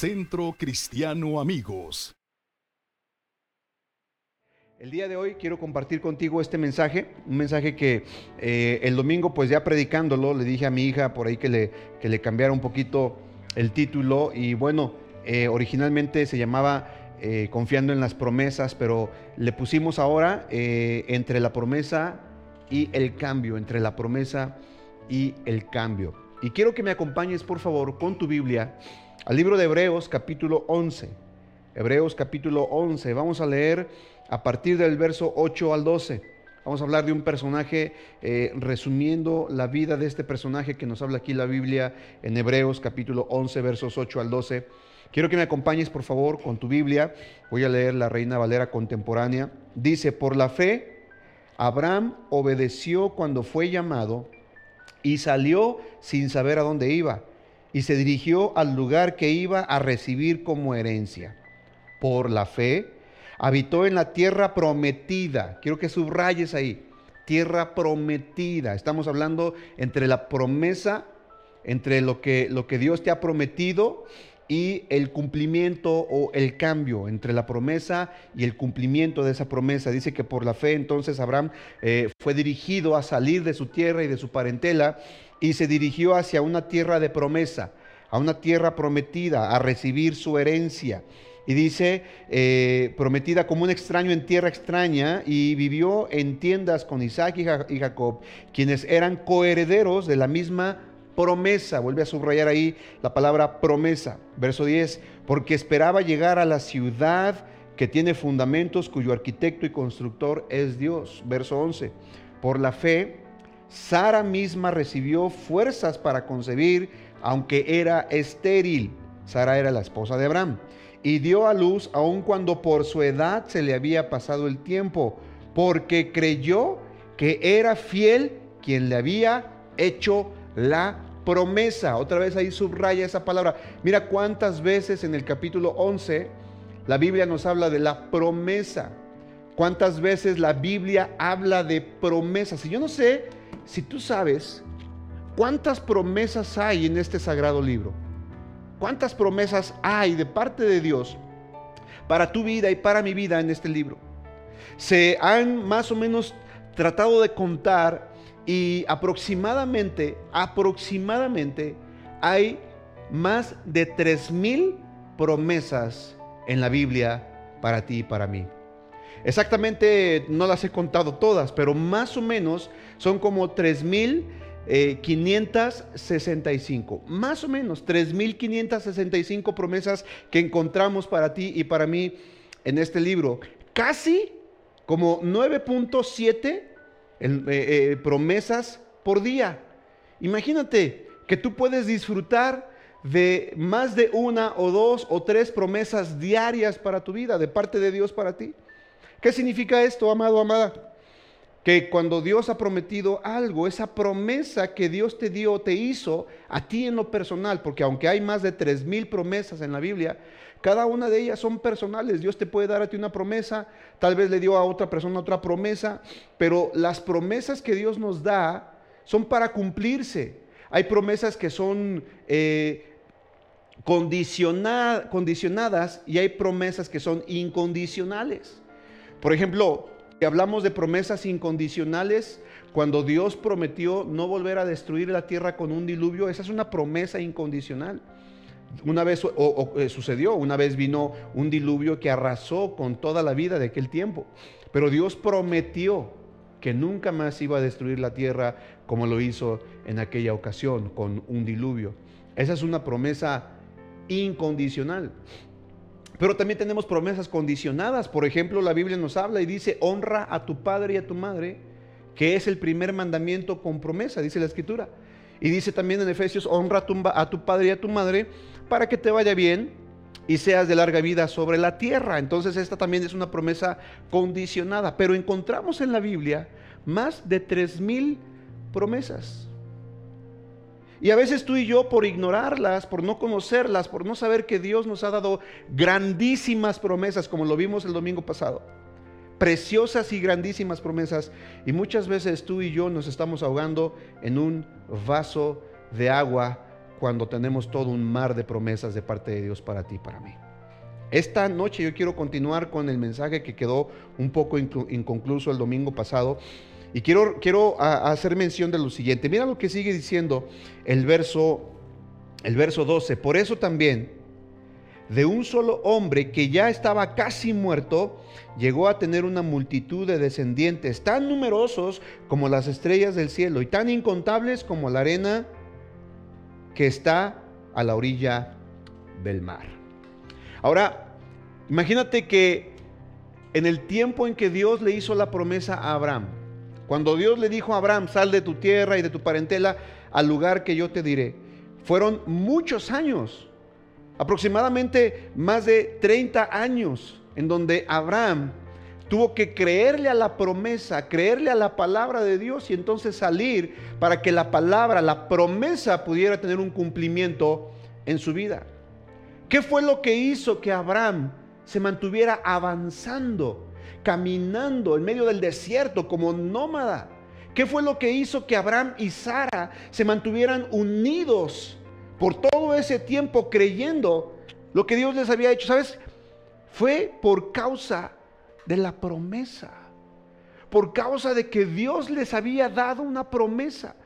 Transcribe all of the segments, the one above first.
Centro Cristiano Amigos. El día de hoy quiero compartir contigo este mensaje, un mensaje que eh, el domingo pues ya predicándolo le dije a mi hija por ahí que le, que le cambiara un poquito el título y bueno, eh, originalmente se llamaba eh, Confiando en las promesas, pero le pusimos ahora entre la promesa y el cambio, entre la promesa y el cambio. Y quiero que me acompañes por favor con tu Biblia al libro de Hebreos capítulo 11. Hebreos capítulo 11. Vamos a leer a partir del verso 8 al 12. Vamos a hablar de un personaje, eh, resumiendo la vida de este personaje que nos habla aquí la Biblia en Hebreos capítulo 11, versos 8 al 12. Quiero que me acompañes, por favor, con tu Biblia. Voy a leer la Reina Valera contemporánea. Dice, por la fe, Abraham obedeció cuando fue llamado y salió sin saber a dónde iba y se dirigió al lugar que iba a recibir como herencia. Por la fe, habitó en la tierra prometida. Quiero que subrayes ahí, tierra prometida. Estamos hablando entre la promesa, entre lo que, lo que Dios te ha prometido y el cumplimiento o el cambio entre la promesa y el cumplimiento de esa promesa. Dice que por la fe entonces Abraham eh, fue dirigido a salir de su tierra y de su parentela y se dirigió hacia una tierra de promesa, a una tierra prometida, a recibir su herencia. Y dice, eh, prometida como un extraño en tierra extraña, y vivió en tiendas con Isaac y Jacob, quienes eran coherederos de la misma promesa. Vuelve a subrayar ahí la palabra promesa. Verso 10, porque esperaba llegar a la ciudad que tiene fundamentos, cuyo arquitecto y constructor es Dios. Verso 11, por la fe, Sara misma recibió fuerzas para concebir, aunque era estéril. Sara era la esposa de Abraham. Y dio a luz aun cuando por su edad se le había pasado el tiempo, porque creyó que era fiel quien le había hecho la promesa. Otra vez ahí subraya esa palabra. Mira cuántas veces en el capítulo 11 la Biblia nos habla de la promesa. Cuántas veces la Biblia habla de promesas. Y yo no sé si tú sabes cuántas promesas hay en este sagrado libro. ¿Cuántas promesas hay de parte de Dios para tu vida y para mi vida en este libro? Se han más o menos tratado de contar y aproximadamente, aproximadamente hay más de 3.000 promesas en la Biblia para ti y para mí. Exactamente no las he contado todas, pero más o menos son como 3.565. Más o menos 3.565 promesas que encontramos para ti y para mí en este libro. Casi como 9.7 eh, eh, promesas por día. Imagínate que tú puedes disfrutar de más de una o dos o tres promesas diarias para tu vida, de parte de Dios para ti. ¿Qué significa esto, amado, amada? Que cuando Dios ha prometido algo, esa promesa que Dios te dio, te hizo a ti en lo personal, porque aunque hay más de tres mil promesas en la Biblia, cada una de ellas son personales. Dios te puede dar a ti una promesa, tal vez le dio a otra persona otra promesa, pero las promesas que Dios nos da son para cumplirse. Hay promesas que son eh, condicionadas y hay promesas que son incondicionales. Por ejemplo, hablamos de promesas incondicionales, cuando Dios prometió no volver a destruir la tierra con un diluvio, esa es una promesa incondicional. Una vez eh, sucedió, una vez vino un diluvio que arrasó con toda la vida de aquel tiempo. Pero Dios prometió que nunca más iba a destruir la tierra como lo hizo en aquella ocasión con un diluvio. Esa es una promesa incondicional. Pero también tenemos promesas condicionadas. Por ejemplo, la Biblia nos habla y dice, honra a tu padre y a tu madre, que es el primer mandamiento con promesa, dice la escritura. Y dice también en Efesios, honra a tu, padre y a tu madre para que te vaya bien y seas de larga vida sobre la tierra. Entonces esta también es una promesa condicionada. Pero encontramos en la Biblia más de tres mil promesas. Y a veces tú y yo, por ignorarlas, por no conocerlas, por no saber que Dios nos ha dado grandísimas promesas, como lo vimos el domingo pasado, preciosas y grandísimas promesas, y muchas veces tú y yo nos estamos ahogando en un vaso de agua cuando tenemos todo un mar de promesas de parte de Dios para ti y para mí. Esta noche yo quiero continuar con el mensaje que quedó un poco inconcluso el domingo pasado y quiero, quiero hacer mención de lo siguiente. Mira lo que sigue diciendo el verso, el verso 12. Por eso también, de un solo hombre que ya estaba casi muerto, llegó a tener una multitud de descendientes tan numerosos como las estrellas del cielo y tan incontables como la arena que está a la orilla del mar. Ahora, imagínate que en el tiempo en que Dios le hizo la promesa a Abraham, cuando Dios le dijo a Abraham, sal de tu tierra y de tu parentela al lugar que yo te diré, fueron muchos años, aproximadamente más de 30 años, en donde Abraham tuvo que creerle a la promesa, creerle a la palabra de Dios y entonces salir para que la palabra, la promesa pudiera tener un cumplimiento en su vida. ¿Qué fue lo que hizo que Abraham se mantuviera avanzando? caminando en medio del desierto como nómada. ¿Qué fue lo que hizo que Abraham y Sara se mantuvieran unidos por todo ese tiempo creyendo lo que Dios les había hecho? ¿Sabes? Fue por causa de la promesa. Por causa de que Dios les había dado una promesa.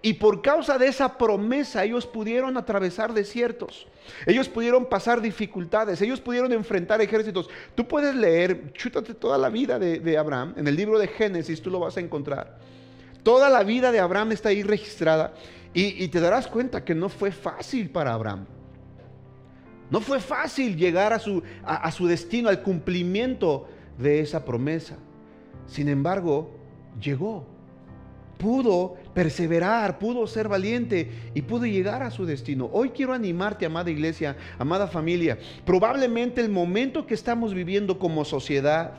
Y por causa de esa promesa ellos pudieron atravesar desiertos, ellos pudieron pasar dificultades, ellos pudieron enfrentar ejércitos. Tú puedes leer, chútate toda la vida de, Abraham, en el libro de Génesis tú lo vas a encontrar. Toda la vida de Abraham está ahí registrada y, te darás cuenta que no fue fácil para Abraham. No fue fácil llegar a su, a su destino, al cumplimiento de esa promesa. Sin embargo, llegó pudo perseverar, pudo ser valiente y pudo llegar a su destino. Hoy quiero animarte, amada iglesia, amada familia. Probablemente el momento que estamos viviendo como sociedad,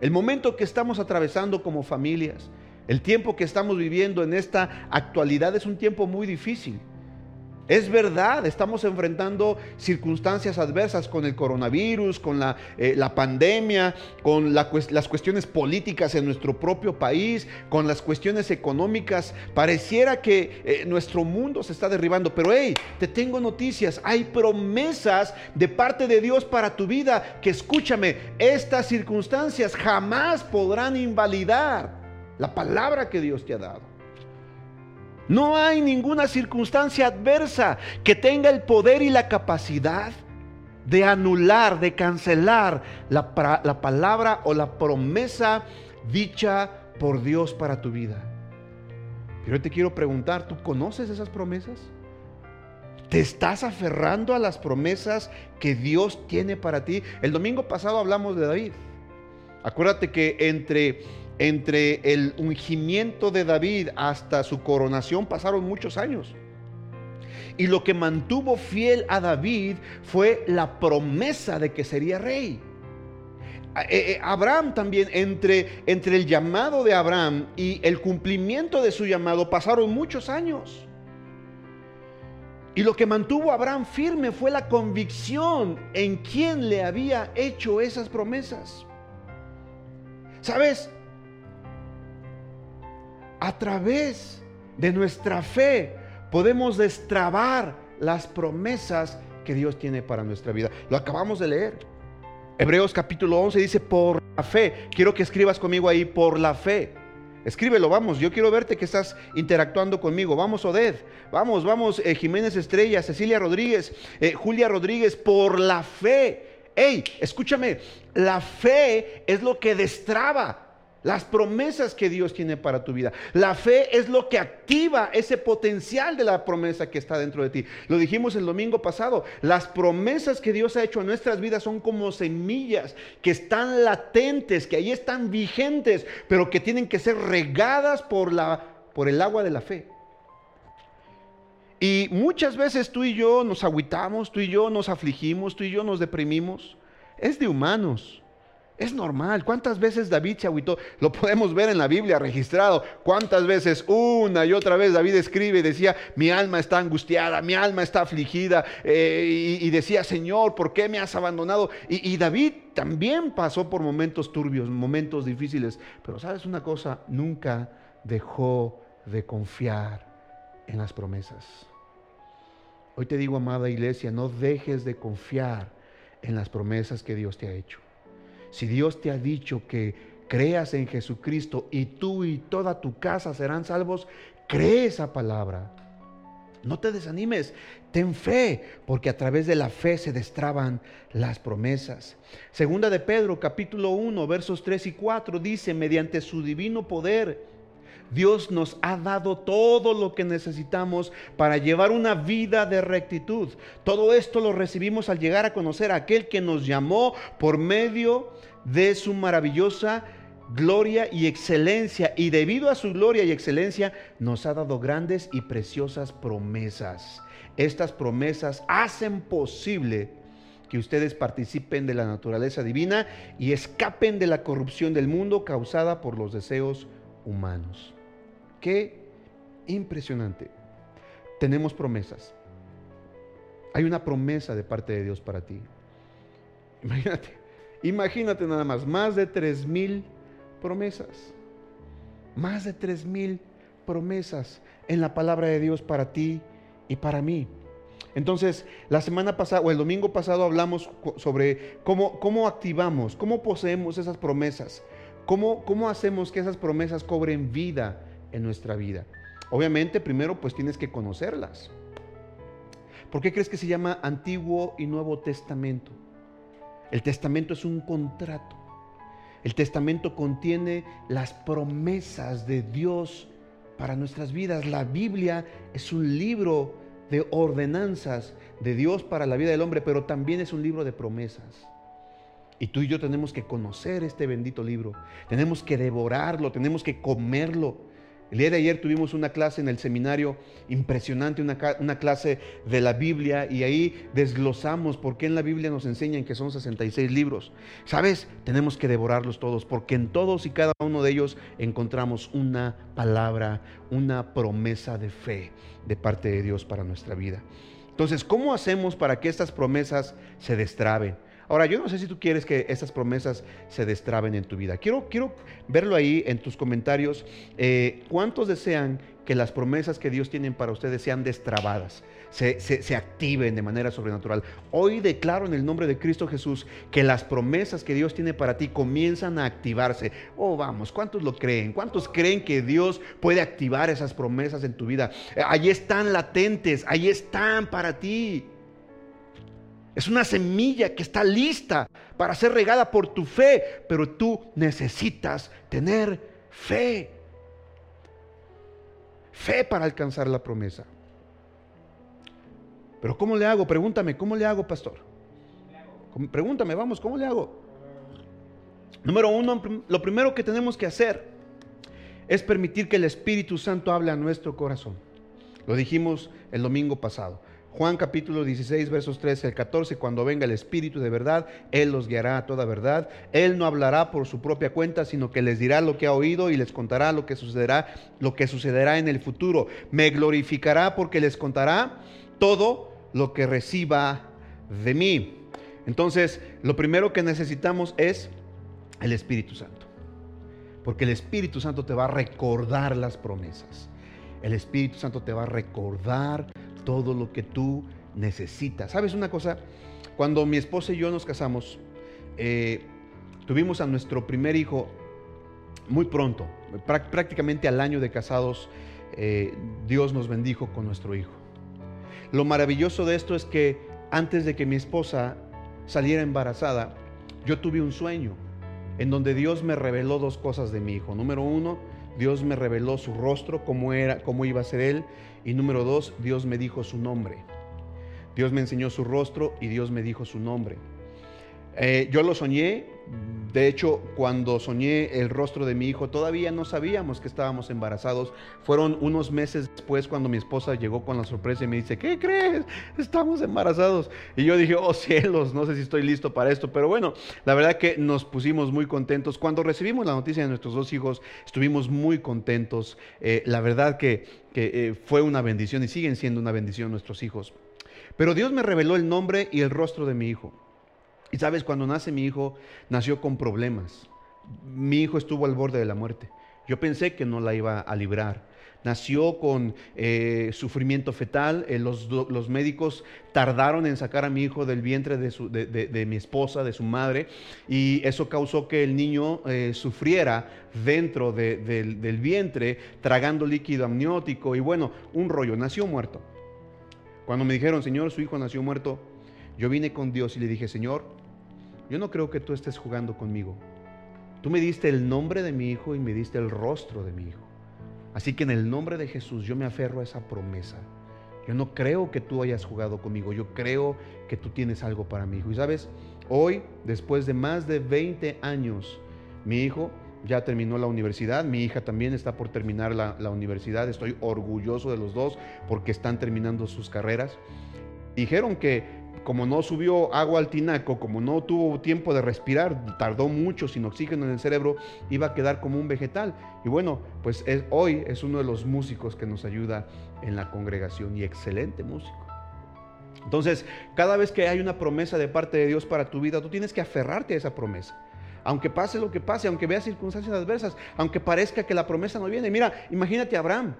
el momento que estamos atravesando como familias, el tiempo que estamos viviendo en esta actualidad es un tiempo muy difícil. Es verdad, estamos enfrentando circunstancias adversas con el coronavirus, con la, eh, pandemia, con las cuestiones políticas en nuestro propio país, con las cuestiones económicas. Pareciera que eh, nuestro mundo se está derribando, pero hey, te tengo noticias, hay promesas de parte de Dios para tu vida que escúchame, estas circunstancias jamás podrán invalidar la palabra que Dios te ha dado. No hay ninguna circunstancia adversa que tenga el poder y la capacidad de anular, de cancelar la, palabra o la promesa dicha por Dios para tu vida. Pero te quiero preguntar, ¿tú conoces esas promesas? ¿Te estás aferrando a las promesas que Dios tiene para ti? El domingo pasado hablamos de David. Acuérdate que entre entre el ungimiento de David hasta su coronación pasaron muchos años. Y lo que mantuvo fiel a David fue la promesa de que sería rey. Eh, eh, Abraham también, entre, entre el llamado de Abraham y el cumplimiento de su llamado, pasaron muchos años. Y lo que mantuvo a Abraham firme fue la convicción en quien le había hecho esas promesas. ¿Sabes? A través de nuestra fe podemos destrabar las promesas que Dios tiene para nuestra vida. Lo acabamos de leer. Hebreos capítulo 11 dice, por la fe. Quiero que escribas conmigo ahí, por la fe. Escríbelo, vamos. Yo quiero verte que estás interactuando conmigo. Vamos, Oded. Vamos, vamos, eh, Jiménez Estrella, Cecilia Rodríguez, eh, Julia Rodríguez, por la fe. Hey, escúchame, la fe es lo que destraba las promesas que Dios tiene para tu vida. La fe es lo que activa ese potencial de la promesa que está dentro de ti. Lo dijimos el domingo pasado. Las promesas que Dios ha hecho en nuestras vidas son como semillas que están latentes, que ahí están vigentes, pero que tienen que ser regadas por, la, por el agua de la fe. Y muchas veces tú y yo nos agüitamos, tú y yo nos afligimos, tú y yo nos deprimimos. Es de humanos. Es normal. ¿Cuántas veces David se agüitó? Lo podemos ver en la Biblia registrado. ¿Cuántas veces una y otra vez David escribe y decía, mi alma está angustiada, mi alma está afligida? Eh, y, decía, Señor, ¿por qué me has abandonado? Y, y David también pasó por momentos turbios, momentos difíciles. Pero sabes una cosa, nunca dejó de confiar en las promesas. Hoy te digo, amada iglesia, no dejes de confiar en las promesas que Dios te ha hecho. Si Dios te ha dicho que creas en Jesucristo y tú y toda tu casa serán salvos, cree esa palabra. No te desanimes, ten fe, porque a través de la fe se destraban las promesas. Segunda de Pedro, capítulo 1, versos 3 y 4, dice, mediante su divino poder, Dios nos ha dado todo lo que necesitamos para llevar una vida de rectitud. Todo esto lo recibimos al llegar a conocer a aquel que nos llamó por medio de su maravillosa gloria y excelencia. Y debido a su gloria y excelencia nos ha dado grandes y preciosas promesas. Estas promesas hacen posible que ustedes participen de la naturaleza divina y escapen de la corrupción del mundo causada por los deseos humanos. Qué impresionante. Tenemos promesas. Hay una promesa de parte de Dios para ti. Imagínate, imagínate nada más, más de tres mil promesas. Más de tres mil promesas en la palabra de Dios para ti y para mí. Entonces, la semana pasada o el domingo pasado hablamos sobre cómo, cómo activamos, cómo poseemos esas promesas, cómo, cómo hacemos que esas promesas cobren vida en nuestra vida. Obviamente, primero pues tienes que conocerlas. ¿Por qué crees que se llama Antiguo y Nuevo Testamento? El testamento es un contrato. El testamento contiene las promesas de Dios para nuestras vidas. La Biblia es un libro de ordenanzas de Dios para la vida del hombre, pero también es un libro de promesas. Y tú y yo tenemos que conocer este bendito libro. Tenemos que devorarlo, tenemos que comerlo. El día de ayer tuvimos una clase en el seminario impresionante, una, clase de la Biblia, y ahí desglosamos por qué en la Biblia nos enseñan que son 66 libros. ¿Sabes? Tenemos que devorarlos todos, porque en todos y cada uno de ellos encontramos una palabra, una promesa de fe de parte de Dios para nuestra vida. Entonces, ¿cómo hacemos para que estas promesas se destraben? Ahora, yo no sé si tú quieres que esas promesas se destraben en tu vida. Quiero, quiero verlo ahí en tus comentarios. Eh, ¿Cuántos desean que las promesas que Dios tiene para ustedes sean destrabadas? Se, se, activen de manera sobrenatural. Hoy declaro en el nombre de Cristo Jesús que las promesas que Dios tiene para ti comienzan a activarse. Oh, vamos, ¿cuántos lo creen? ¿Cuántos creen que Dios puede activar esas promesas en tu vida? Eh, allí están latentes, ahí están para ti. Es una semilla que está lista para ser regada por tu fe, pero tú necesitas tener fe. Fe para alcanzar la promesa. Pero ¿cómo le hago? Pregúntame, ¿cómo le hago, pastor? Pregúntame, vamos, ¿cómo le hago? Número uno, lo primero que tenemos que hacer es permitir que el Espíritu Santo hable a nuestro corazón. Lo dijimos el domingo pasado. Juan capítulo 16, versos 13 al 14, cuando venga el Espíritu de verdad, Él los guiará a toda verdad. Él no hablará por su propia cuenta, sino que les dirá lo que ha oído y les contará lo que sucederá, lo que sucederá en el futuro. Me glorificará porque les contará todo lo que reciba de mí. Entonces, lo primero que necesitamos es el Espíritu Santo. Porque el Espíritu Santo te va a recordar las promesas. El Espíritu Santo te va a recordar todo lo que tú necesitas. ¿Sabes una cosa? Cuando mi esposa y yo nos casamos, eh, tuvimos a nuestro primer hijo muy pronto, prácticamente al año de casados, eh, Dios nos bendijo con nuestro hijo. Lo maravilloso de esto es que antes de que mi esposa saliera embarazada, yo tuve un sueño en donde Dios me reveló dos cosas de mi hijo. Número uno, Dios me reveló su rostro, cómo era, cómo iba a ser él. Y número dos, Dios me dijo su nombre. Dios me enseñó su rostro y Dios me dijo su nombre. Eh, yo lo soñé, de hecho, cuando soñé el rostro de mi hijo, todavía no sabíamos que estábamos embarazados. Fueron unos meses después cuando mi esposa llegó con la sorpresa y me dice, ¿qué crees? Estamos embarazados. Y yo dije, oh cielos, no sé si estoy listo para esto. Pero bueno, la verdad que nos pusimos muy contentos. Cuando recibimos la noticia de nuestros dos hijos, estuvimos muy contentos. Eh, la verdad que, eh, fue una bendición y siguen siendo una bendición nuestros hijos. Pero Dios me reveló el nombre y el rostro de mi hijo. Y sabes, cuando nace mi hijo, nació con problemas. Mi hijo estuvo al borde de la muerte. Yo pensé que no la iba a librar. nació con eh, sufrimiento fetal. Eh, los, los, médicos tardaron en sacar a mi hijo del vientre de, su, de, de, mi esposa, de su madre, y eso causó que el niño eh, sufriera dentro del, del vientre, tragando líquido amniótico, y bueno, un rollo, nació muerto. Cuando me dijeron, Señor, su hijo nació muerto, yo vine con Dios y le dije, Señor, yo no creo que tú estés jugando conmigo. Tú me diste el nombre de mi hijo y me diste el rostro de mi hijo. Así que en el nombre de Jesús yo me aferro a esa promesa. Yo no creo que tú hayas jugado conmigo, yo creo que tú tienes algo para mi hijo. Y sabes, hoy, después de más de 20 años, mi hijo ya terminó la universidad, mi hija también está por terminar la, la universidad, estoy orgulloso de los dos porque están terminando sus carreras. Dijeron que como no subió agua al tinaco, como no tuvo tiempo de respirar, tardó mucho sin oxígeno en el cerebro, iba a quedar como un vegetal. Y bueno, pues hoy es uno de los músicos que nos ayuda en la congregación y excelente músico. Entonces, cada vez que hay una promesa de parte de Dios para tu vida, tú tienes que aferrarte a esa promesa. Aunque pase lo que pase, aunque veas circunstancias adversas, aunque parezca que la promesa no viene. Mira, imagínate a Abraham.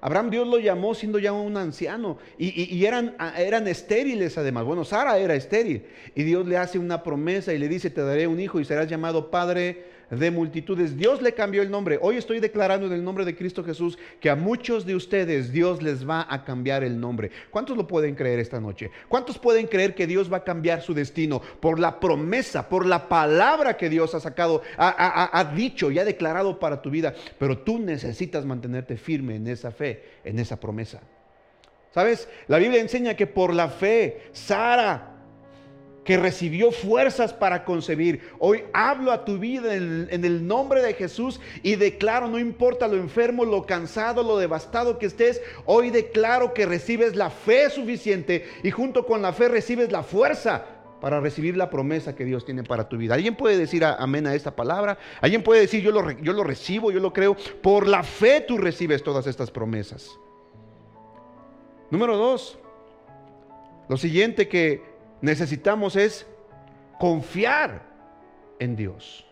Abraham Dios lo llamó siendo ya un anciano y, eran, eran, estériles además. Bueno, Sara era estéril y Dios le hace una promesa y le dice, te daré un hijo y serás llamado padre de multitudes. Dios le cambió el nombre. Hoy estoy declarando en el nombre de Cristo Jesús que a muchos de ustedes Dios les va a cambiar el nombre. ¿Cuántos lo pueden creer esta noche? ¿Cuántos pueden creer que Dios va a cambiar su destino por la promesa, por la palabra que Dios ha sacado, ha, ha dicho y ha declarado para tu vida? Pero tú necesitas mantenerte firme en esa fe, en esa promesa. ¿Sabes? La Biblia enseña que por la fe, Sara que recibió fuerzas para concebir. Hoy hablo a tu vida en, el nombre de Jesús y declaro, no importa lo enfermo, lo cansado, lo devastado que estés, hoy declaro que recibes la fe suficiente y junto con la fe recibes la fuerza para recibir la promesa que Dios tiene para tu vida. ¿Alguien puede decir amén a esta palabra? ¿Alguien puede decir yo lo, yo lo recibo, yo lo creo? Por la fe tú recibes todas estas promesas. Número dos, lo siguiente que necesitamos es confiar en Dios.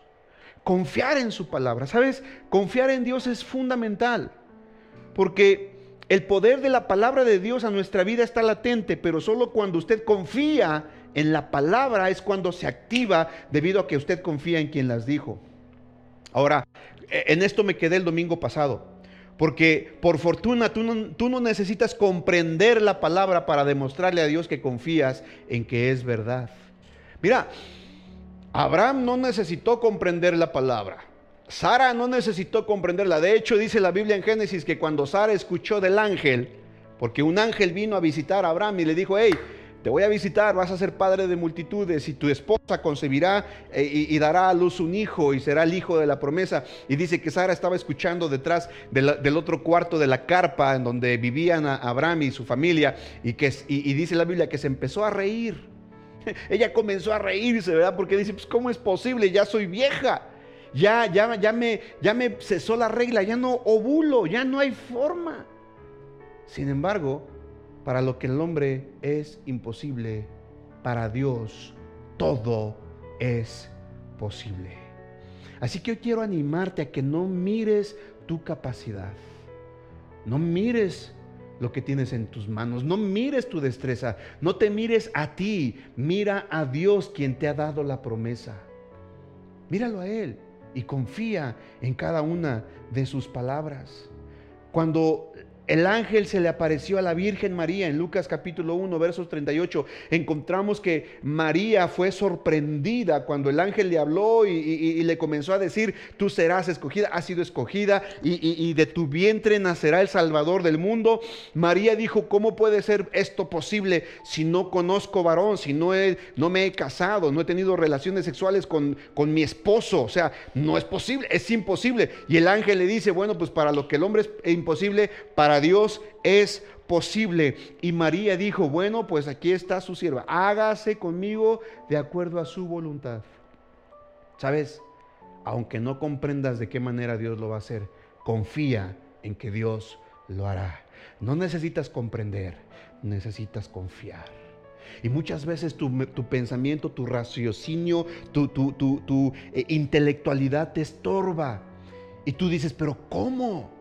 Confiar en su palabra. ¿Sabes? Confiar en Dios es fundamental. Porque el poder de la palabra de Dios a nuestra vida está latente, pero solo cuando usted confía en la palabra es cuando se activa debido a que usted confía en quien las dijo. Ahora, en esto me quedé el domingo pasado. Porque por fortuna tú no, necesitas comprender la palabra para demostrarle a Dios que confías en que es verdad. Mira, Abraham no necesitó comprender la palabra. Sara no necesitó comprenderla. De hecho, dice la Biblia en Génesis que cuando Sara escuchó del ángel, porque un ángel vino a visitar a Abraham y le dijo, hey, te voy a visitar, vas a ser padre de multitudes y tu esposa concebirá eh, y, dará a luz un hijo y será el hijo de la promesa. Y dice que Sara estaba escuchando detrás del otro cuarto de la carpa en donde vivían Abraham y su familia y, que, y, dice la Biblia que se empezó a reír. Ella comenzó a reírse, ¿verdad? Porque dice, pues ¿cómo es posible? Ya soy vieja. Ya, ya, ya, me, ya me cesó la regla, ya no ovulo, ya no hay forma. Sin embargo, para lo que el hombre es imposible, para Dios todo es posible. Así que hoy quiero animarte a que no mires tu capacidad. No mires lo que tienes en tus manos. No mires tu destreza. No te mires a ti. Mira a Dios quien te ha dado la promesa. Míralo a Él y confía en cada una de sus palabras. Cuando el ángel se le apareció a la Virgen María en Lucas capítulo 1, versos 38. Encontramos que María fue sorprendida cuando el ángel le habló y, le comenzó a decir, tú serás escogida, has sido escogida y, de tu vientre nacerá el Salvador del mundo. María dijo, ¿cómo puede ser esto posible si no conozco varón, si no, no me he casado, no he tenido relaciones sexuales con, con mi esposo? O sea, no es posible, es imposible. Y el ángel le dice, bueno, pues para lo que el hombre es imposible, para Dios es posible. Y María dijo, bueno, pues aquí está su sierva, hágase conmigo de acuerdo a su voluntad. ¿Sabes? Aunque no comprendas de qué manera Dios lo va a hacer, confía en que Dios lo hará. No necesitas comprender, necesitas confiar. Y muchas veces tu, pensamiento, tu raciocinio, tu, tu, tu eh, intelectualidad te estorba. Y tú dices, pero ¿cómo?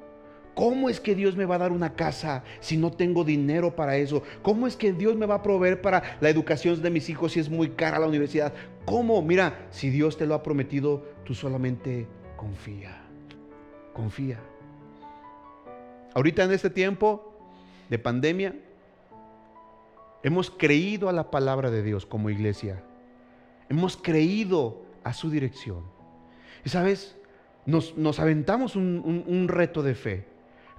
¿Cómo es que Dios me va a dar una casa si no tengo dinero para eso? ¿Cómo es que Dios me va a proveer para la educación de mis hijos si es muy cara la universidad? ¿Cómo? Mira, si Dios te lo ha prometido, tú solamente confía. Confía. Ahorita en este tiempo de pandemia, hemos creído a la palabra de Dios como iglesia. Hemos creído a su dirección. Y sabes, nos, aventamos un reto de fe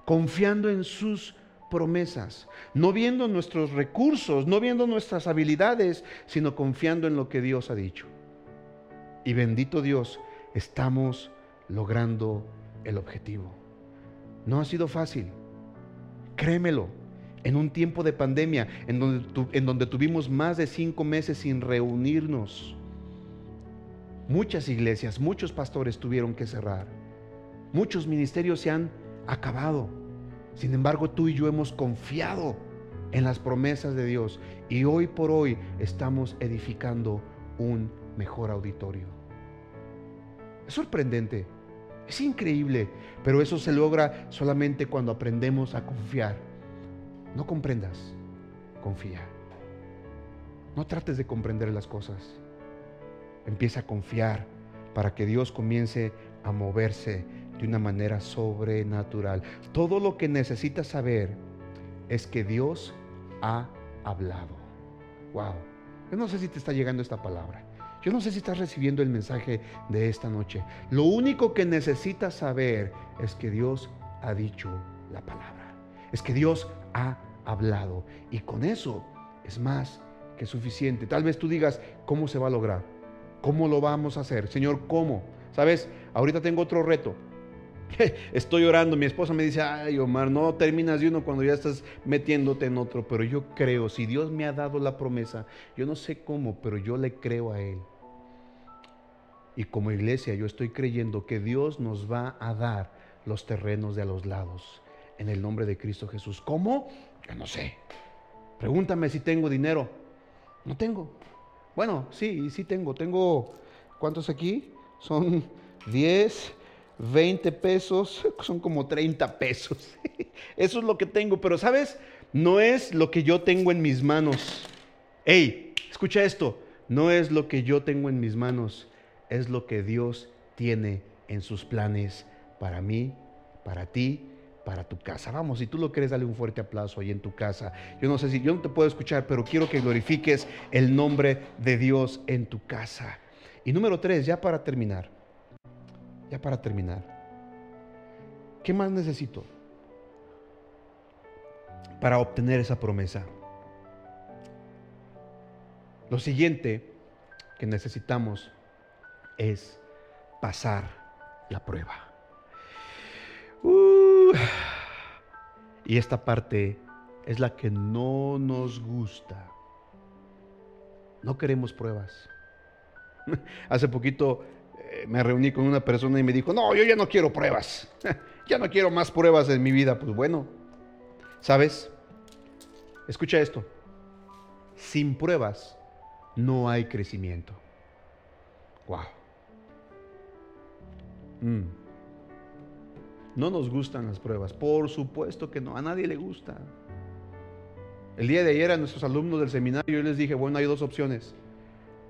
confiando en sus promesas, no viendo nuestros recursos, no viendo nuestras habilidades, sino confiando en lo que Dios ha dicho. Y bendito Dios, estamos logrando el objetivo. No ha sido fácil, créemelo, en un tiempo de pandemia, en donde, en donde tuvimos más de cinco meses sin reunirnos. Muchas iglesias, muchos pastores tuvieron que cerrar. Muchos ministerios se han acabado. Sin embargo, tú y yo hemos confiado en las promesas de Dios y hoy por hoy estamos edificando un mejor auditorio. Es sorprendente, es increíble, pero eso se logra solamente cuando aprendemos a confiar. No comprendas, confía. No trates de comprender las cosas. Empieza a confiar para que Dios comience a moverse de una manera sobrenatural. Todo lo que necesitas saber es que Dios ha hablado. Wow. Yo no sé si te está llegando esta palabra. Yo no sé si estás recibiendo el mensaje de esta noche. Lo único que necesitas saber es que Dios ha dicho la palabra. Es que Dios ha hablado. Y con eso es más que suficiente. Tal vez tú digas, ¿cómo se va a lograr? ¿Cómo lo vamos a hacer? Señor, ¿cómo? ¿Sabes? Ahorita tengo otro reto. Estoy orando, mi esposa me dice, ay Omar, no terminas de uno cuando ya estás metiéndote en otro, pero yo creo, si Dios me ha dado la promesa, yo no sé cómo, pero yo le creo a Él. Y como iglesia yo estoy creyendo que Dios nos va a dar los terrenos de a los lados, en el nombre de Cristo Jesús. ¿Cómo? Yo no sé. Pregúntame si tengo dinero. No tengo. Bueno, sí, sí tengo. Tengo, ¿cuántos aquí? Son 10, 20 pesos, son como 30 pesos. Eso es lo que tengo, pero sabes, no es lo que yo tengo en mis manos. Hey, escucha esto, no es lo que yo tengo en mis manos, es lo que Dios tiene en sus planes para mí, para ti, para tu casa. Vamos, si tú lo quieres, dale un fuerte aplauso ahí en tu casa. Yo no sé si yo no te puedo escuchar, pero quiero que glorifiques el nombre de Dios en tu casa. Y número tres, ya para terminar ya para terminar, ¿qué más necesito para obtener esa promesa? Lo siguiente que necesitamos es pasar la prueba. Uh, y esta parte es la que no nos gusta. No queremos pruebas. Hace poquito me reuní con una persona y me dijo, no, yo ya no quiero pruebas, ya no quiero más pruebas en mi vida. Pues bueno, ¿sabes? Escucha esto, sin pruebas no hay crecimiento. Wow. Mm. No nos gustan las pruebas, por supuesto que no, a nadie le gusta. El día de ayer a nuestros alumnos del seminario yo les dije, bueno, hay dos opciones.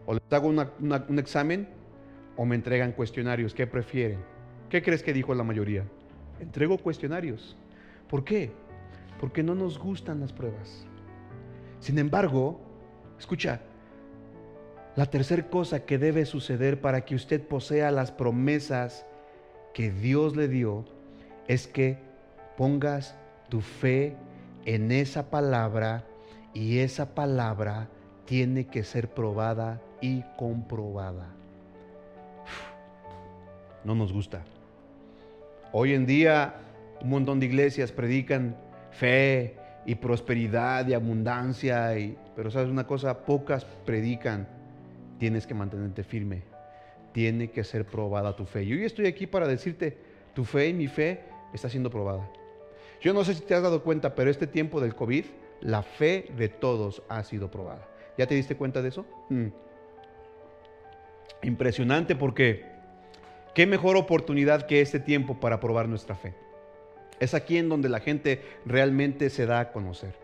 O les hago un examen o me entregan cuestionarios? ¿Qué prefieren? ¿Qué crees que dijo la mayoría? Entrego cuestionarios. ¿Por qué? Porque no nos gustan las pruebas. Sin embargo, escucha, la tercera cosa que debe suceder para que usted posea las promesas que Dios le dio es que pongas tu fe en esa palabra y esa palabra tiene que ser probada y comprobada no nos gusta. Hoy en día un montón de iglesias predican fe y prosperidad y abundancia, pero sabes una cosa, pocas predican, tienes que mantenerte firme, tiene que ser probada tu fe. Yo hoy estoy aquí para decirte, tu fe y mi fe está siendo probada. Yo no sé si te has dado cuenta, pero este tiempo del COVID, la fe de todos ha sido probada. ¿Ya te diste cuenta de eso? Mm. Impresionante porque ¿Qué mejor oportunidad que este tiempo para probar nuestra fe? Es aquí en donde la gente realmente se da a conocer.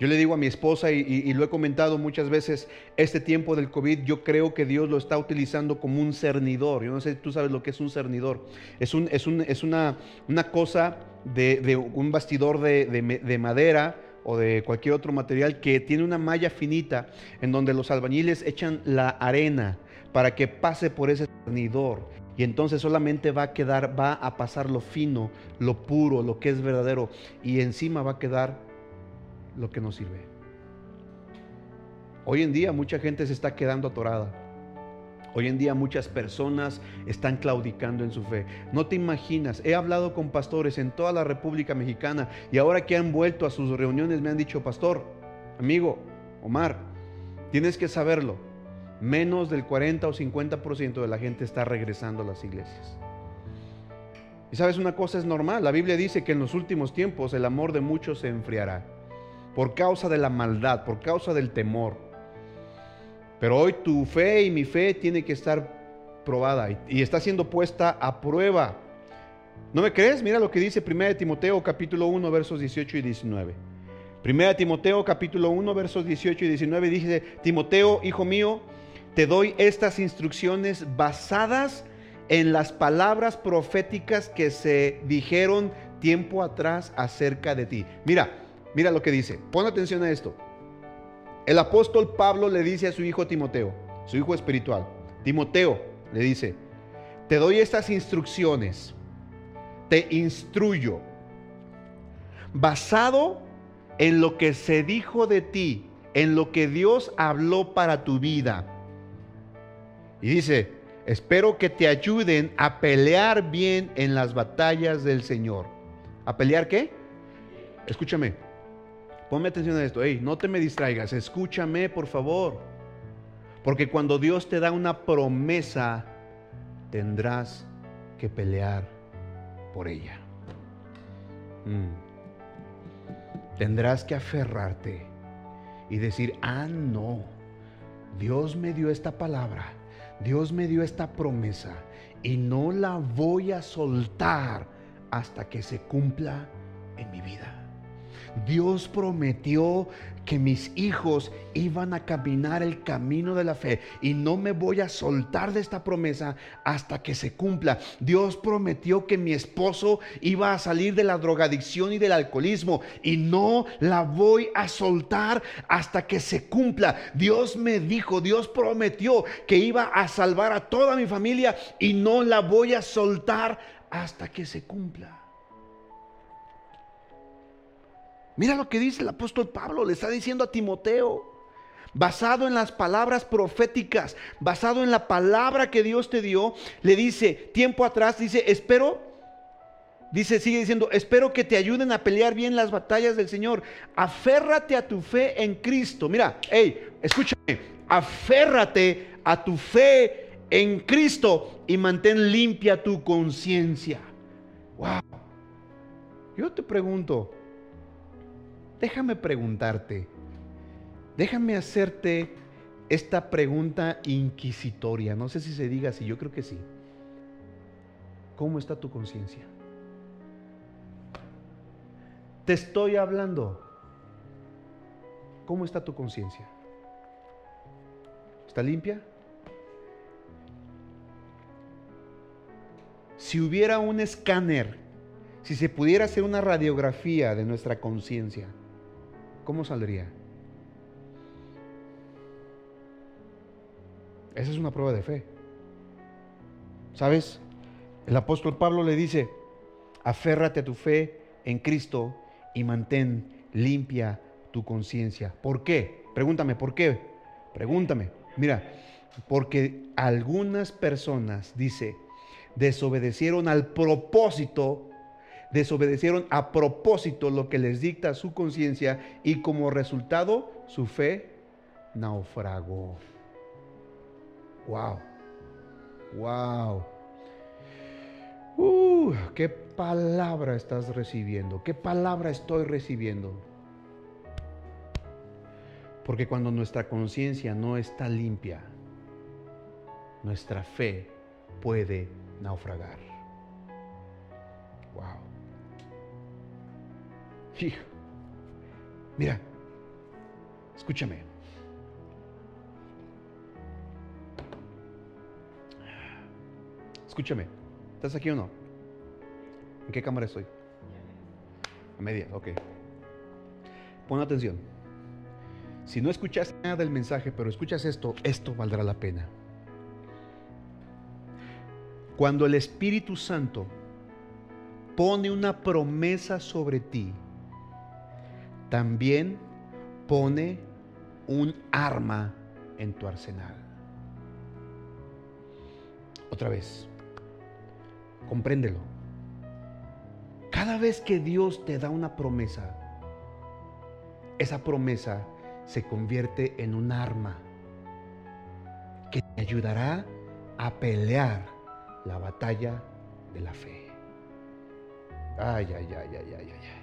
Yo le digo a mi esposa y, lo he comentado muchas veces, este tiempo del COVID yo creo que Dios lo está utilizando como un cernidor. Yo no sé si tú sabes lo que es un cernidor. Es, un, es, un, es una, una, cosa de, de un bastidor de, de madera o de cualquier otro material que tiene una malla finita en donde los albañiles echan la arena para que pase por ese cernidor y entonces solamente va a quedar, va a pasar lo fino, lo puro, lo que es verdadero y encima va a quedar lo que nos sirve. Hoy en día mucha gente se está quedando atorada. Hoy en día muchas personas están claudicando en su fe. No te imaginas, he hablado con pastores en toda la República Mexicana y ahora que han vuelto a sus reuniones me han dicho, pastor, amigo, Omar, tienes que saberlo, menos del 40 o 50% de la gente está regresando a las iglesias. Y sabes, una cosa es normal, la Biblia dice que en los últimos tiempos el amor de muchos se enfriará por causa de la maldad, por causa del temor. Pero hoy tu fe y mi fe tiene que estar probada y, está siendo puesta a prueba. ¿No me crees? Mira lo que dice 1 Timoteo capítulo 1 versos 18 y 19. 1 Timoteo capítulo 1 versos 18 y 19 dice, Timoteo, hijo mío, te doy estas instrucciones basadas en las palabras proféticas que se dijeron tiempo atrás acerca de ti. Mira, Mira lo que dice. Pon atención a esto. El apóstol Pablo le dice a su hijo Timoteo, su hijo espiritual, Timoteo le dice, te doy estas instrucciones, te instruyo, basado en lo que se dijo de ti, en lo que Dios habló para tu vida. Y dice, espero que te ayuden a pelear bien en las batallas del Señor. ¿A pelear qué? Escúchame, Ponme atención a esto. Hey, no te me distraigas. Escúchame, por favor. Porque cuando Dios te da una promesa, tendrás que pelear por ella. Mm. Tendrás que aferrarte y decir, ah, no, Dios me dio esta palabra, Dios me dio esta promesa y no la voy a soltar hasta que se cumpla en mi vida. Dios prometió que mis hijos iban a caminar el camino de la fe y no me voy a soltar de esta promesa hasta que se cumpla. Dios prometió que mi esposo iba a salir de la drogadicción y del alcoholismo y no la voy a soltar hasta que se cumpla. Dios me dijo, Dios prometió que iba a salvar a toda mi familia y no la voy a soltar hasta que se cumpla. Mira lo que dice el apóstol Pablo, le está diciendo a Timoteo, basado en las palabras proféticas, basado en la palabra que Dios te dio, le dice, tiempo atrás, dice, espero, dice, sigue diciendo, espero que te ayuden a pelear bien las batallas del Señor. Aférrate a tu fe en Cristo. Mira, hey, escúchame, aférrate a tu fe en Cristo y mantén limpia tu conciencia. Wow. Yo te pregunto, Déjame preguntarte, déjame hacerte esta pregunta inquisitoria. No sé si se diga así, yo creo que sí. ¿Cómo está tu conciencia? Te estoy hablando. ¿Cómo está tu conciencia? ¿Está limpia? Si hubiera un escáner, si se pudiera hacer una radiografía de nuestra conciencia, ¿cómo saldría? Esa es una prueba de fe. ¿Sabes? El apóstol Pablo le dice, aférrate a tu fe en Cristo y mantén limpia tu conciencia. ¿Por qué? Pregúntame, ¿por qué? Pregúntame. Mira, porque algunas personas, dice, desobedecieron al propósito desobedecieron a propósito lo que les dicta su conciencia y como resultado su fe naufragó. Wow. Wow. Uh, qué palabra estás recibiendo, qué palabra estoy recibiendo. Porque cuando nuestra conciencia no está limpia, nuestra fe puede naufragar. Wow. Mira, escúchame. Escúchame. ¿Estás aquí o no? ¿En qué cámara estoy? A media, ok. Pon atención. Si no escuchas nada del mensaje, pero escuchas esto, esto valdrá la pena. Cuando el Espíritu Santo pone una promesa sobre ti, también pone un arma en tu arsenal. Otra vez, compréndelo. Cada vez que Dios te da una promesa, esa promesa se convierte en un arma que te ayudará a pelear la batalla de la fe. Ay, ay, ay, ay, ay, ay.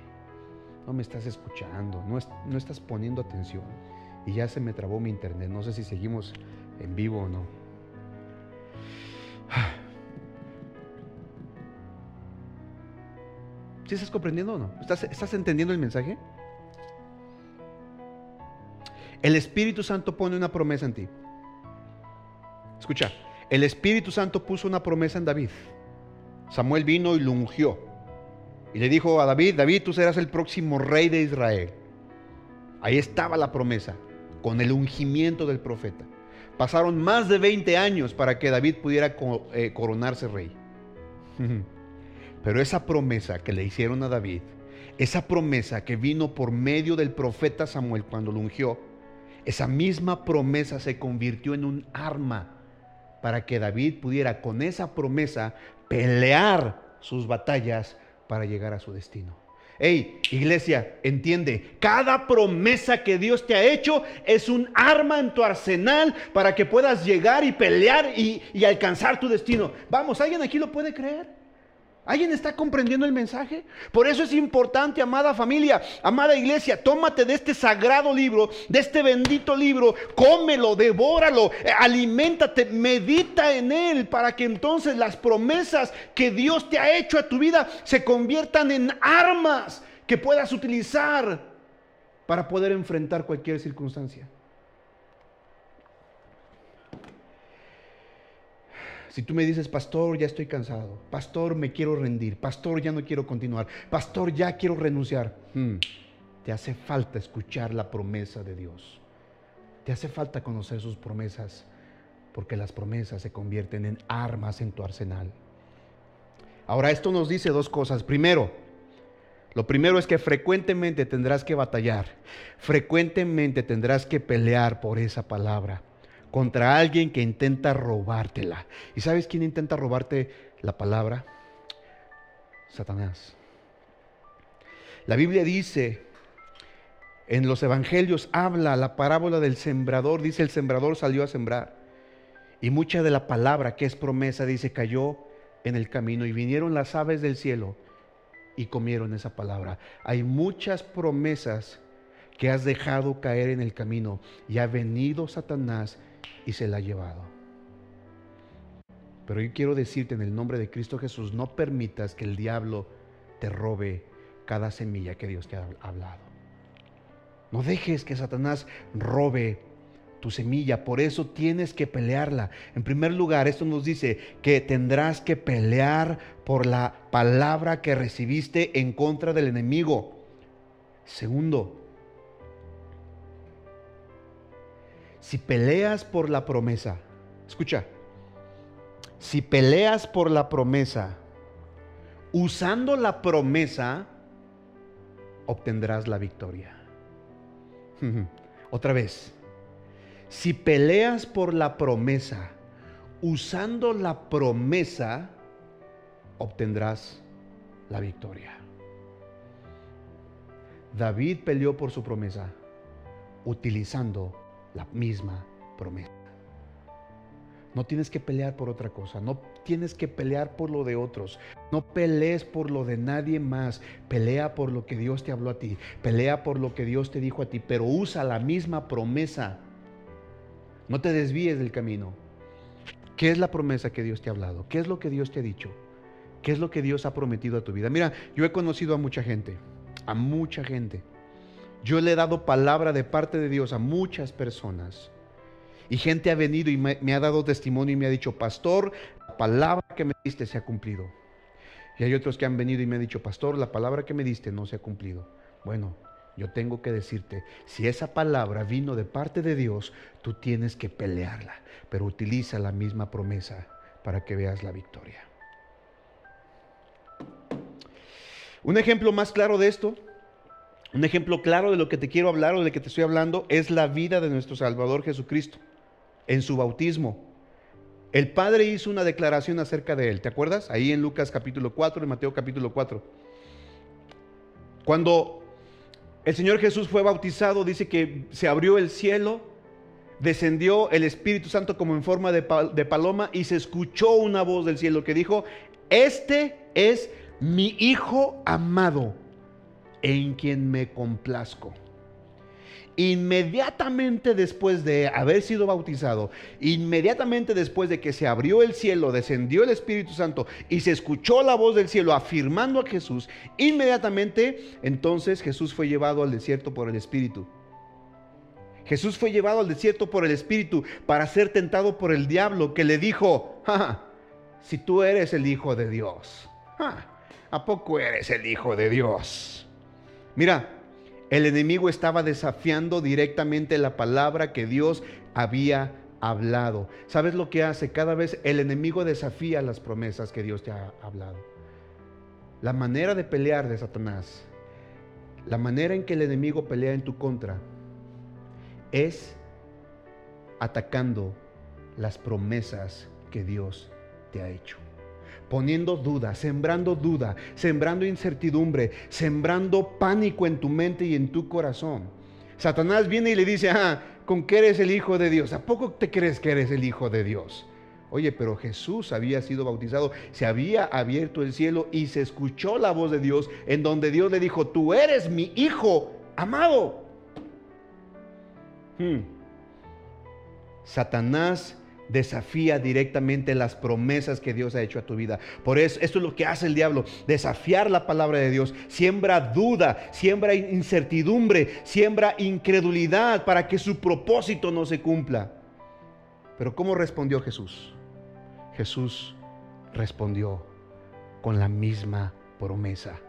No me estás escuchando, no, no estás poniendo atención. Y ya se me trabó mi internet. No sé si seguimos en vivo o no. ¿Sí estás comprendiendo o no? ¿Estás, ¿Estás entendiendo el mensaje? El Espíritu Santo pone una promesa en ti. Escucha, el Espíritu Santo puso una promesa en David. Samuel vino y lo ungió. Y le dijo a David, David, tú serás el próximo rey de Israel. Ahí estaba la promesa, con el ungimiento del profeta. Pasaron más de 20 años para que David pudiera eh, coronarse rey. Pero esa promesa que le hicieron a David, esa promesa que vino por medio del profeta Samuel cuando lo ungió, esa misma promesa se convirtió en un arma para que David pudiera con esa promesa pelear sus batallas para llegar a su destino. Hey, iglesia, entiende, cada promesa que Dios te ha hecho es un arma en tu arsenal para que puedas llegar y pelear y, y alcanzar tu destino. Vamos, ¿alguien aquí lo puede creer? ¿Alguien está comprendiendo el mensaje? Por eso es importante, amada familia, amada iglesia, tómate de este sagrado libro, de este bendito libro, cómelo, devóralo, eh, aliméntate, medita en él para que entonces las promesas que Dios te ha hecho a tu vida se conviertan en armas que puedas utilizar para poder enfrentar cualquier circunstancia. Si tú me dices, pastor, ya estoy cansado, pastor, me quiero rendir, pastor, ya no quiero continuar, pastor, ya quiero renunciar, hmm, te hace falta escuchar la promesa de Dios. Te hace falta conocer sus promesas, porque las promesas se convierten en armas en tu arsenal. Ahora, esto nos dice dos cosas. Primero, lo primero es que frecuentemente tendrás que batallar, frecuentemente tendrás que pelear por esa palabra contra alguien que intenta robártela. ¿Y sabes quién intenta robarte la palabra? Satanás. La Biblia dice, en los evangelios habla la parábola del sembrador, dice el sembrador salió a sembrar. Y mucha de la palabra que es promesa, dice, cayó en el camino y vinieron las aves del cielo y comieron esa palabra. Hay muchas promesas que has dejado caer en el camino y ha venido Satanás y se la ha llevado. Pero yo quiero decirte en el nombre de Cristo Jesús, no permitas que el diablo te robe cada semilla que Dios te ha hablado. No dejes que Satanás robe tu semilla, por eso tienes que pelearla. En primer lugar, esto nos dice que tendrás que pelear por la palabra que recibiste en contra del enemigo. Segundo, si peleas por la promesa, escucha, si peleas por la promesa, usando la promesa, obtendrás la victoria. Otra vez, si peleas por la promesa, usando la promesa, obtendrás la victoria. David peleó por su promesa utilizando la misma promesa. No tienes que pelear por otra cosa, no tienes que pelear por lo de otros, no pelees por lo de nadie más, pelea por lo que Dios te habló a ti, pelea por lo que Dios te dijo a ti, pero usa la misma promesa. No te desvíes del camino. ¿Qué es la promesa que Dios te ha hablado? ¿Qué es lo que Dios te ha dicho? ¿Qué es lo que Dios ha prometido a tu vida? Mira, yo he conocido a mucha gente a mucha gente. Yo le he dado palabra de parte de Dios a muchas personas. Y gente ha venido y me, ha dado testimonio y me ha dicho, pastor, la palabra que me diste se ha cumplido. Y hay otros que han venido y me han dicho, pastor, la palabra que me diste no se ha cumplido. Bueno, yo tengo que decirte, si esa palabra vino de parte de Dios, tú tienes que pelearla, pero utiliza la misma promesa para que veas la victoria. Un ejemplo más claro de esto, un ejemplo claro de lo que te quiero hablar o de lo que te estoy hablando, es la vida de nuestro Salvador Jesucristo en su bautismo. El Padre hizo una declaración acerca de él, ¿te acuerdas? Ahí en Lucas capítulo 4, en Mateo capítulo 4. Cuando el Señor Jesús fue bautizado, dice que se abrió el cielo, descendió el Espíritu Santo como en forma de, paloma y se escuchó una voz del cielo que dijo, este es mi Hijo amado, en quien me complazco. Inmediatamente después de haber sido bautizado, inmediatamente después de que se abrió el cielo, descendió el Espíritu Santo y se escuchó la voz del cielo afirmando a Jesús, inmediatamente entonces Jesús fue llevado al desierto por el Espíritu. Jesús fue llevado al desierto por el Espíritu para ser tentado por el diablo que le dijo, si tú eres el Hijo de Dios, ¿a poco eres el Hijo de Dios? Mira, el enemigo estaba desafiando directamente la palabra que Dios había hablado. ¿Sabes lo que hace? Cada vez el enemigo desafía las promesas que Dios te ha hablado. La manera de pelear de Satanás, la manera en que el enemigo pelea en tu contra, es atacando las promesas que Dios te ha hecho poniendo duda, sembrando duda, sembrando incertidumbre, sembrando pánico en tu mente y en tu corazón. Satanás viene y le dice, ah, ¿con qué eres el Hijo de Dios? ¿A poco te crees que eres el Hijo de Dios? Oye, pero Jesús había sido bautizado, se había abierto el cielo y se escuchó la voz de Dios en donde Dios le dijo, tú eres mi Hijo amado. Hmm. Satanás desafía directamente las promesas que Dios ha hecho a tu vida. Por eso, esto es lo que hace el diablo, desafiar la palabra de Dios. Siembra duda, siembra incertidumbre, siembra incredulidad para que su propósito no se cumpla. Pero ¿cómo respondió Jesús? Jesús respondió con la misma promesa.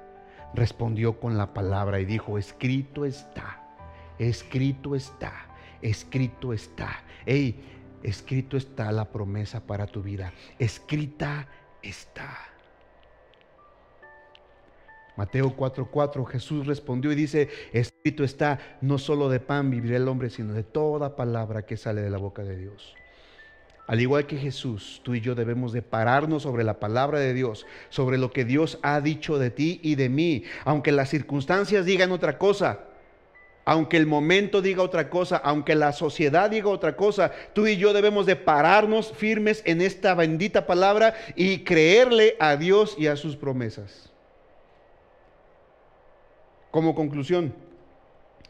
Respondió con la palabra y dijo, escrito está, escrito está, escrito está. Ey, Escrito está la promesa para tu vida. Escrita está. Mateo 4:4 Jesús respondió y dice, escrito está, no solo de pan vivirá el hombre, sino de toda palabra que sale de la boca de Dios. Al igual que Jesús, tú y yo debemos de pararnos sobre la palabra de Dios, sobre lo que Dios ha dicho de ti y de mí, aunque las circunstancias digan otra cosa aunque el momento diga otra cosa, aunque la sociedad diga otra cosa, tú y yo debemos de pararnos firmes en esta bendita palabra y creerle a Dios y a sus promesas. Como conclusión,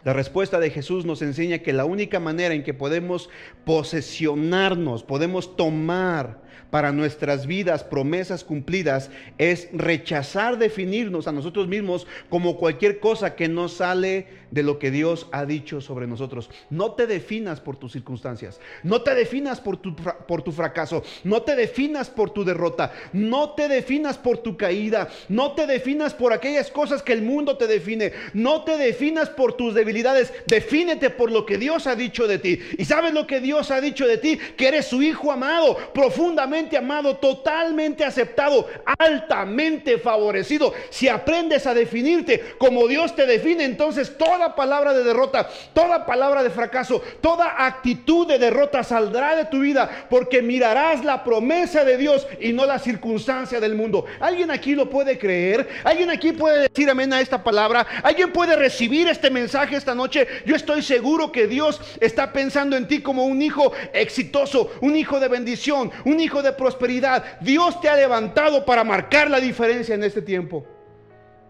la respuesta de Jesús nos enseña que la única manera en que podemos posesionarnos, podemos tomar para nuestras vidas promesas cumplidas es rechazar definirnos a nosotros mismos como cualquier cosa que no sale de lo que Dios ha dicho sobre nosotros. No te definas por tus circunstancias, no te definas por tu, por tu fracaso, no te definas por tu derrota, no te definas por tu caída, no te definas por aquellas cosas que el mundo te define, no te definas por tus debilidades, defínete por lo que Dios ha dicho de ti. ¿Y sabes lo que Dios ha dicho de ti? Que eres su hijo amado, profundamente amado, totalmente aceptado, altamente favorecido. Si aprendes a definirte como Dios te define, entonces toda palabra de derrota, toda palabra de fracaso, toda actitud de derrota saldrá de tu vida porque mirarás la promesa de Dios y no la circunstancia del mundo. ¿Alguien aquí lo puede creer? ¿Alguien aquí puede decir amén a esta palabra? ¿Alguien puede recibir este mensaje esta noche? Yo estoy seguro que Dios está pensando en ti como un hijo exitoso, un hijo de bendición, un hijo de prosperidad. Dios te ha levantado para marcar la diferencia en este tiempo.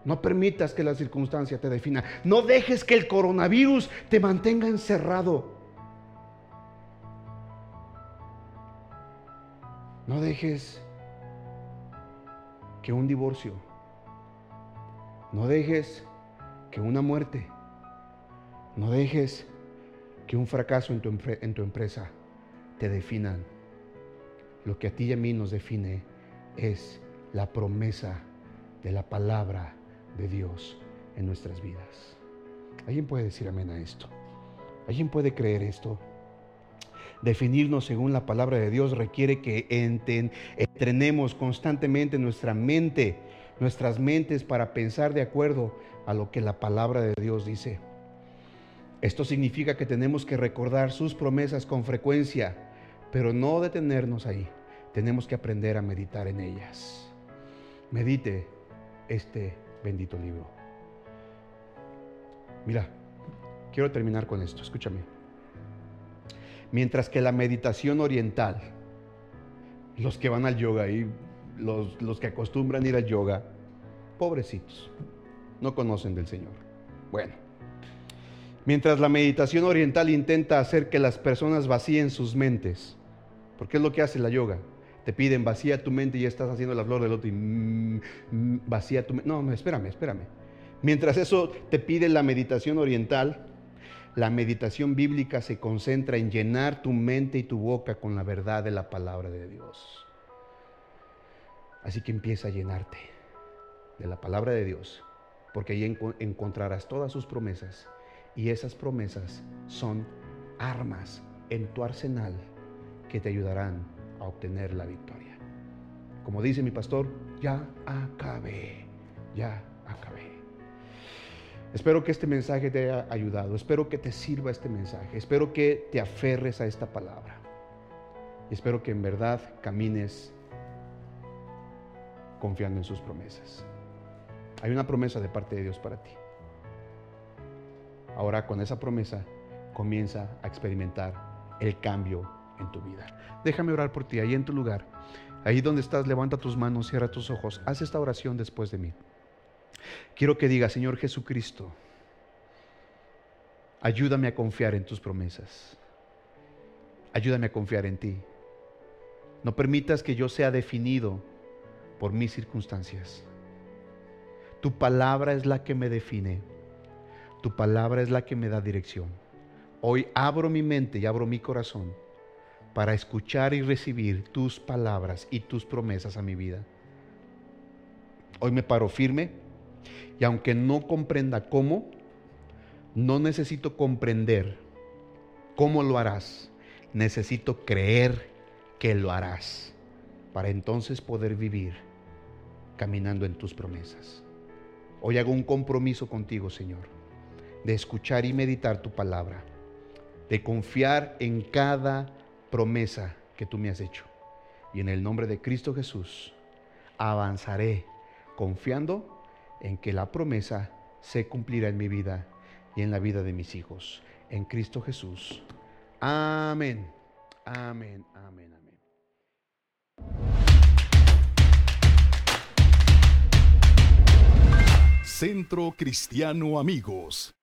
No permitas que la circunstancia te defina. No dejes que el coronavirus te mantenga encerrado. No dejes que un divorcio, no dejes que una muerte. No dejes que un fracaso en tu, en tu empresa te definan. Lo que a ti y a mí nos define es la promesa de la palabra de Dios en nuestras vidas. ¿Alguien puede decir amén a esto? ¿Alguien puede creer esto? Definirnos según la palabra de Dios requiere que entrenemos constantemente nuestra mente, nuestras mentes para pensar de acuerdo a lo que la palabra de Dios dice. Esto significa que tenemos que recordar sus promesas con frecuencia, pero no detenernos ahí. Tenemos que aprender a meditar en ellas. Medite este bendito libro. Mira, quiero terminar con esto, escúchame. Mientras que la meditación oriental, los que van al yoga y los, los que acostumbran ir al yoga, pobrecitos, no conocen del Señor. Bueno, mientras la meditación oriental intenta hacer que las personas vacíen sus mentes, porque es lo que hace la yoga, te piden vacía tu mente y estás haciendo la flor del otro y mm, mm, vacía tu mente. No, espérame, espérame. Mientras eso te pide la meditación oriental, la meditación bíblica se concentra en llenar tu mente y tu boca con la verdad de la palabra de Dios. Así que empieza a llenarte de la palabra de Dios, porque ahí encontrarás todas sus promesas y esas promesas son armas en tu arsenal que te ayudarán a obtener la victoria. Como dice mi pastor, ya acabé, ya acabé. Espero que este mensaje te haya ayudado, espero que te sirva este mensaje, espero que te aferres a esta palabra. Y espero que en verdad camines confiando en sus promesas. Hay una promesa de parte de Dios para ti. Ahora con esa promesa comienza a experimentar el cambio en tu vida. Déjame orar por ti ahí en tu lugar. Ahí donde estás, levanta tus manos, cierra tus ojos. Haz esta oración después de mí. Quiero que diga, Señor Jesucristo, ayúdame a confiar en tus promesas. Ayúdame a confiar en ti. No permitas que yo sea definido por mis circunstancias. Tu palabra es la que me define. Tu palabra es la que me da dirección. Hoy abro mi mente y abro mi corazón para escuchar y recibir tus palabras y tus promesas a mi vida. Hoy me paro firme y aunque no comprenda cómo, no necesito comprender cómo lo harás. Necesito creer que lo harás para entonces poder vivir caminando en tus promesas. Hoy hago un compromiso contigo, Señor, de escuchar y meditar tu palabra, de confiar en cada promesa que tú me has hecho. Y en el nombre de Cristo Jesús, avanzaré confiando en que la promesa se cumplirá en mi vida y en la vida de mis hijos. En Cristo Jesús. Amén. Amén. Amén. Amén. Centro Cristiano Amigos.